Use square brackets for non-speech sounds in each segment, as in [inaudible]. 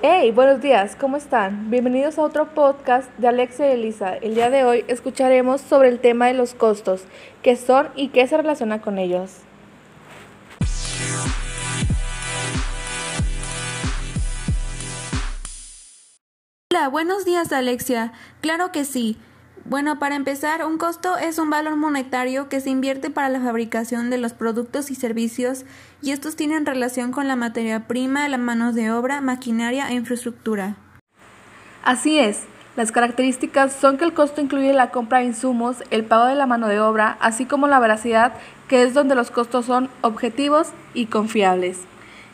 Hey, buenos días, ¿cómo están? Bienvenidos a otro podcast de Alexia y Elisa. El día de hoy escucharemos sobre el tema de los costos, qué son y qué se relaciona con ellos. Hola, buenos días Alexia. Claro que sí. Bueno, para empezar, un costo es un valor monetario que se invierte para la fabricación de los productos y servicios y estos tienen relación con la materia prima, la mano de obra, maquinaria e infraestructura. Así es. Las características son que el costo incluye la compra de insumos, el pago de la mano de obra, así como la veracidad, que es donde los costos son objetivos y confiables.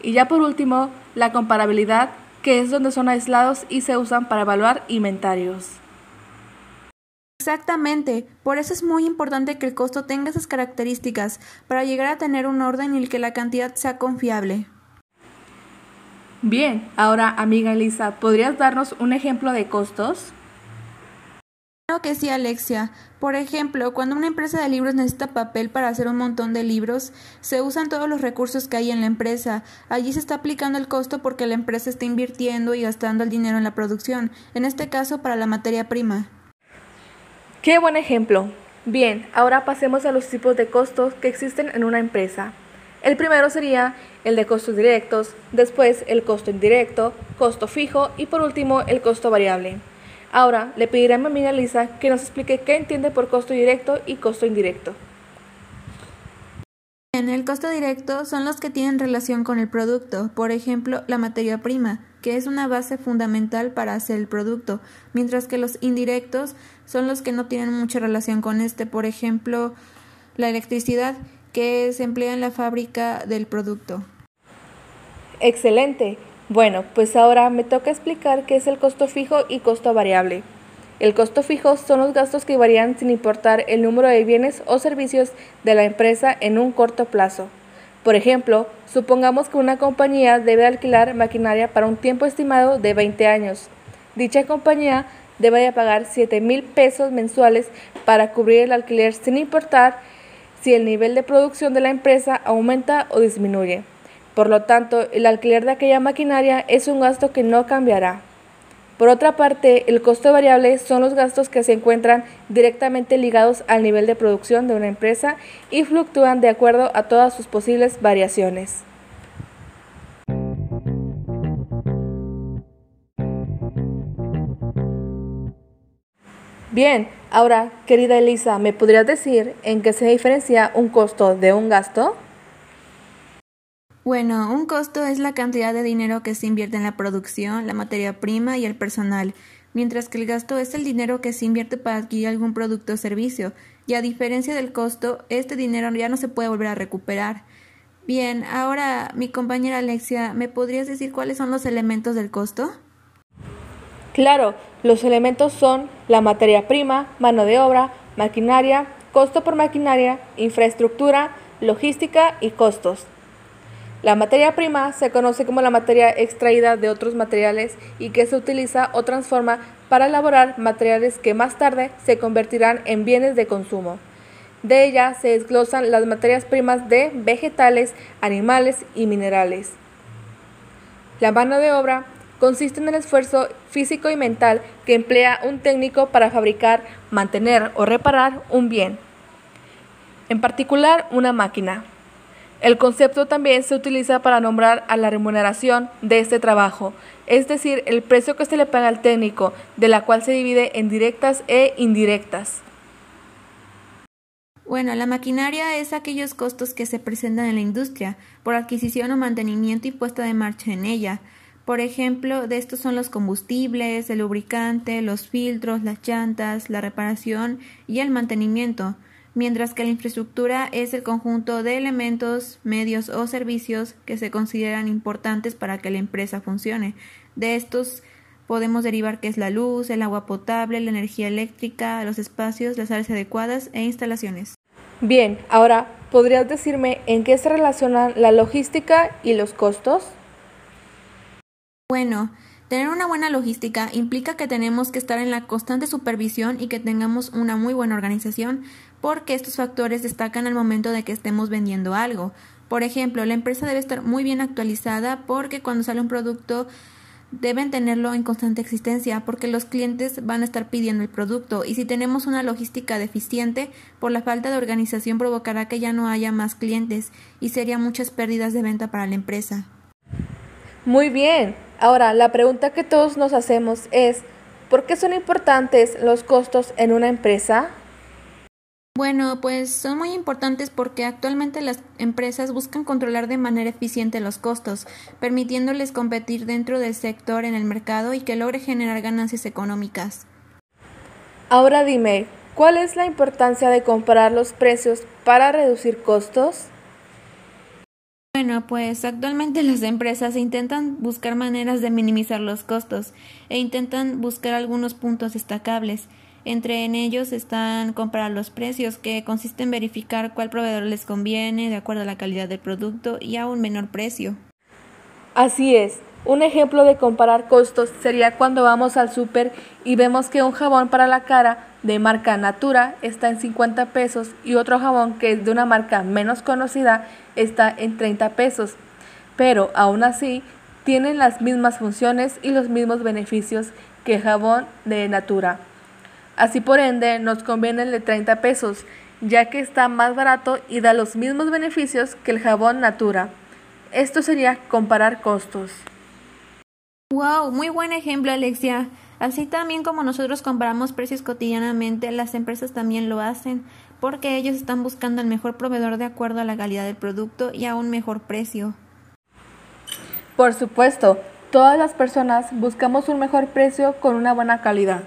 Y ya por último, la comparabilidad, que es donde son aislados y se usan para evaluar inventarios. Exactamente, por eso es muy importante que el costo tenga esas características, para llegar a tener un orden y el que la cantidad sea confiable. Bien, ahora amiga Elisa, ¿podrías darnos un ejemplo de costos? Claro que sí, Alexia. Por ejemplo, cuando una empresa de libros necesita papel para hacer un montón de libros, se usan todos los recursos que hay en la empresa. Allí se está aplicando el costo porque la empresa está invirtiendo y gastando el dinero en la producción, en este caso para la materia prima. Qué buen ejemplo. Bien, ahora pasemos a los tipos de costos que existen en una empresa. El primero sería el de costos directos, después el costo indirecto, costo fijo y por último el costo variable. Ahora le pediré a mi amiga Lisa que nos explique qué entiende por costo directo y costo indirecto. En el costo directo son los que tienen relación con el producto, por ejemplo, la materia prima, que es una base fundamental para hacer el producto, mientras que los indirectos son los que no tienen mucha relación con este, por ejemplo, la electricidad, que se emplea en la fábrica del producto. Excelente. Bueno, pues ahora me toca explicar qué es el costo fijo y costo variable. El costo fijo son los gastos que varían sin importar el número de bienes o servicios de la empresa en un corto plazo. Por ejemplo, supongamos que una compañía debe alquilar maquinaria para un tiempo estimado de 20 años. Dicha compañía debe de pagar 7 mil pesos mensuales para cubrir el alquiler sin importar si el nivel de producción de la empresa aumenta o disminuye. Por lo tanto, el alquiler de aquella maquinaria es un gasto que no cambiará. Por otra parte, el costo variable son los gastos que se encuentran directamente ligados al nivel de producción de una empresa y fluctúan de acuerdo a todas sus posibles variaciones. Bien, ahora, querida Elisa, ¿me podrías decir en qué se diferencia un costo de un gasto? Bueno, un costo es la cantidad de dinero que se invierte en la producción, la materia prima y el personal, mientras que el gasto es el dinero que se invierte para adquirir algún producto o servicio, y a diferencia del costo, este dinero ya no se puede volver a recuperar. Bien, ahora mi compañera Alexia, ¿me podrías decir cuáles son los elementos del costo? Claro, los elementos son la materia prima, mano de obra, maquinaria, costo por maquinaria, infraestructura, logística y costos. La materia prima se conoce como la materia extraída de otros materiales y que se utiliza o transforma para elaborar materiales que más tarde se convertirán en bienes de consumo. De ella se desglosan las materias primas de vegetales, animales y minerales. La mano de obra consiste en el esfuerzo físico y mental que emplea un técnico para fabricar, mantener o reparar un bien, en particular una máquina. El concepto también se utiliza para nombrar a la remuneración de este trabajo, es decir, el precio que se le paga al técnico, de la cual se divide en directas e indirectas. Bueno, la maquinaria es aquellos costos que se presentan en la industria por adquisición o mantenimiento y puesta de marcha en ella. Por ejemplo, de estos son los combustibles, el lubricante, los filtros, las llantas, la reparación y el mantenimiento mientras que la infraestructura es el conjunto de elementos, medios o servicios que se consideran importantes para que la empresa funcione. De estos podemos derivar que es la luz, el agua potable, la energía eléctrica, los espacios, las áreas adecuadas e instalaciones. Bien, ahora, ¿podrías decirme en qué se relacionan la logística y los costos? Bueno, Tener una buena logística implica que tenemos que estar en la constante supervisión y que tengamos una muy buena organización porque estos factores destacan al momento de que estemos vendiendo algo. Por ejemplo, la empresa debe estar muy bien actualizada porque cuando sale un producto deben tenerlo en constante existencia porque los clientes van a estar pidiendo el producto y si tenemos una logística deficiente, por la falta de organización provocará que ya no haya más clientes y sería muchas pérdidas de venta para la empresa. Muy bien. Ahora, la pregunta que todos nos hacemos es, ¿por qué son importantes los costos en una empresa? Bueno, pues son muy importantes porque actualmente las empresas buscan controlar de manera eficiente los costos, permitiéndoles competir dentro del sector en el mercado y que logre generar ganancias económicas. Ahora dime, ¿cuál es la importancia de comparar los precios para reducir costos? Bueno, pues actualmente las empresas intentan buscar maneras de minimizar los costos e intentan buscar algunos puntos destacables. Entre en ellos están comparar los precios, que consiste en verificar cuál proveedor les conviene de acuerdo a la calidad del producto y a un menor precio. Así es. Un ejemplo de comparar costos sería cuando vamos al súper y vemos que un jabón para la cara de marca Natura está en 50 pesos y otro jabón que es de una marca menos conocida está en 30 pesos. Pero aún así tienen las mismas funciones y los mismos beneficios que jabón de Natura. Así por ende, nos conviene el de 30 pesos, ya que está más barato y da los mismos beneficios que el jabón Natura. Esto sería comparar costos. Wow, muy buen ejemplo, Alexia. Así también como nosotros comparamos precios cotidianamente, las empresas también lo hacen, porque ellos están buscando el mejor proveedor de acuerdo a la calidad del producto y a un mejor precio. Por supuesto, todas las personas buscamos un mejor precio con una buena calidad.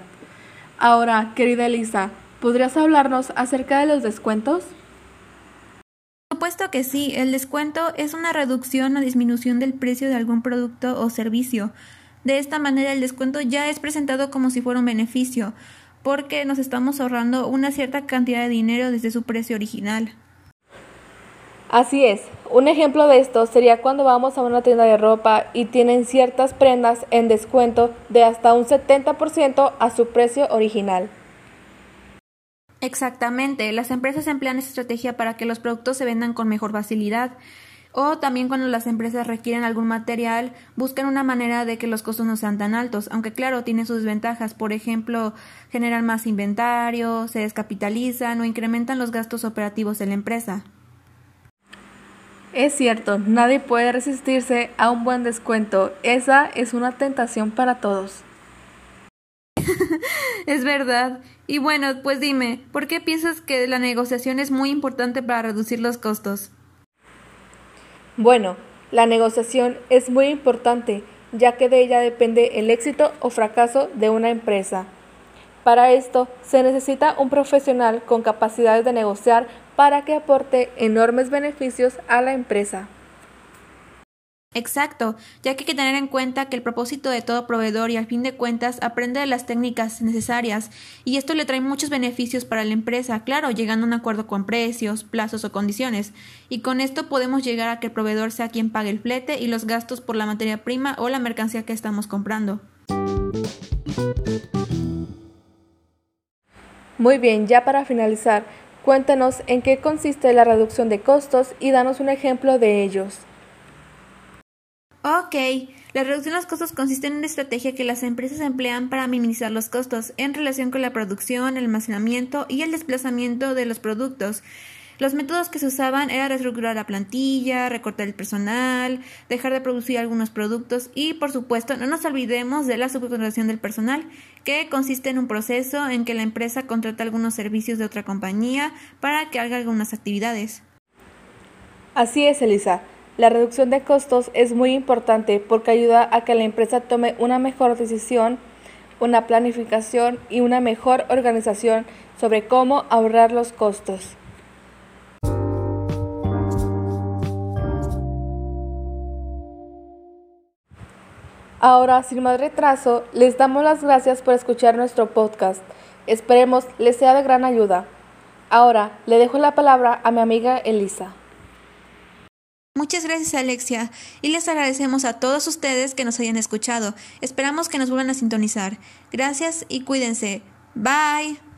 Ahora, querida Elisa, ¿podrías hablarnos acerca de los descuentos? Por supuesto que sí, el descuento es una reducción o disminución del precio de algún producto o servicio. De esta manera el descuento ya es presentado como si fuera un beneficio, porque nos estamos ahorrando una cierta cantidad de dinero desde su precio original. Así es. Un ejemplo de esto sería cuando vamos a una tienda de ropa y tienen ciertas prendas en descuento de hasta un 70% a su precio original. Exactamente, las empresas emplean esta estrategia para que los productos se vendan con mejor facilidad. O también cuando las empresas requieren algún material, buscan una manera de que los costos no sean tan altos, aunque claro, tiene sus desventajas. Por ejemplo, generan más inventario, se descapitalizan o incrementan los gastos operativos de la empresa. Es cierto, nadie puede resistirse a un buen descuento. Esa es una tentación para todos. [laughs] es verdad. Y bueno, pues dime, ¿por qué piensas que la negociación es muy importante para reducir los costos? Bueno, la negociación es muy importante, ya que de ella depende el éxito o fracaso de una empresa. Para esto se necesita un profesional con capacidades de negociar para que aporte enormes beneficios a la empresa. Exacto, ya que hay que tener en cuenta que el propósito de todo proveedor y al fin de cuentas aprende de las técnicas necesarias y esto le trae muchos beneficios para la empresa, claro, llegando a un acuerdo con precios, plazos o condiciones. Y con esto podemos llegar a que el proveedor sea quien pague el flete y los gastos por la materia prima o la mercancía que estamos comprando. Muy bien, ya para finalizar, cuéntanos en qué consiste la reducción de costos y danos un ejemplo de ellos. Ok, la reducción de los costos consiste en una estrategia que las empresas emplean para minimizar los costos en relación con la producción, el almacenamiento y el desplazamiento de los productos. Los métodos que se usaban era reestructurar la plantilla, recortar el personal, dejar de producir algunos productos y, por supuesto, no nos olvidemos de la subcontratación del personal, que consiste en un proceso en que la empresa contrata algunos servicios de otra compañía para que haga algunas actividades. Así es, Elisa. La reducción de costos es muy importante porque ayuda a que la empresa tome una mejor decisión, una planificación y una mejor organización sobre cómo ahorrar los costos. Ahora, sin más retraso, les damos las gracias por escuchar nuestro podcast. Esperemos les sea de gran ayuda. Ahora, le dejo la palabra a mi amiga Elisa. Muchas gracias Alexia y les agradecemos a todos ustedes que nos hayan escuchado. Esperamos que nos vuelvan a sintonizar. Gracias y cuídense. Bye.